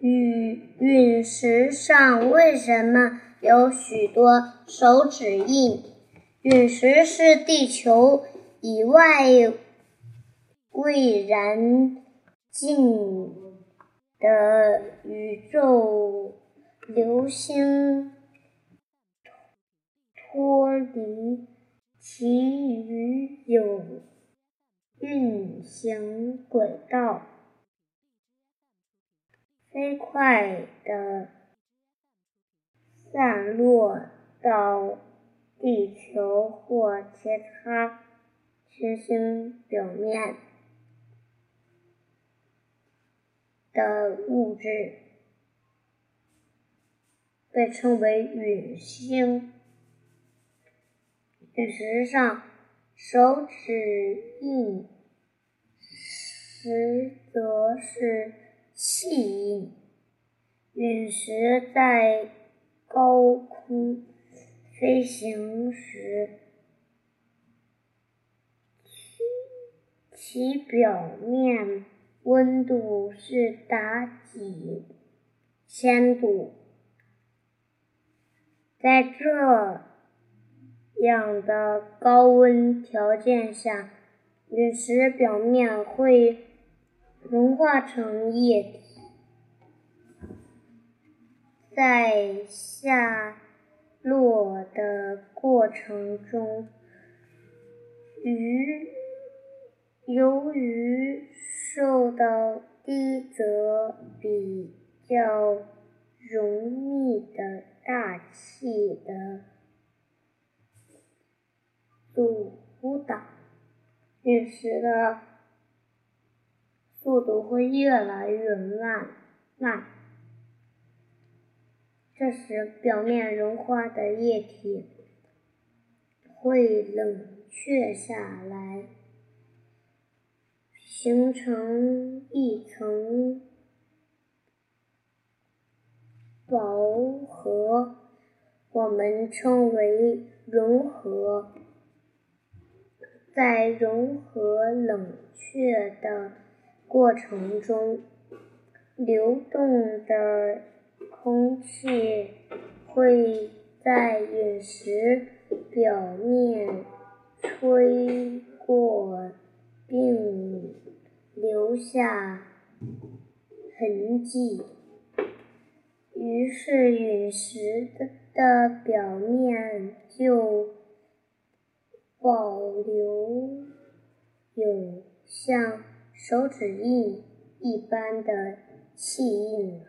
陨陨石上为什么有许多手指印？陨石是地球以外未燃尽的宇宙流星脱离其余有运行轨道。飞快地散落到地球或其他行星表面的物质被称为陨星。陨石上手指印，实则是。气，陨石在高空飞行时，其表面温度是达几千度。在这样的高温条件下，陨石表面会。融化成液体，在下落的过程中，于由于受到低则比较容密的大气的阻挡，陨石的。速度会越来越慢，慢。这时，表面融化的液体会冷却下来，形成一层薄壳，我们称为融合。在融合冷却的。过程中，流动的空气会在陨石表面吹过，并留下痕迹，于是陨石的表面就保留有像。手指印一般的细印了。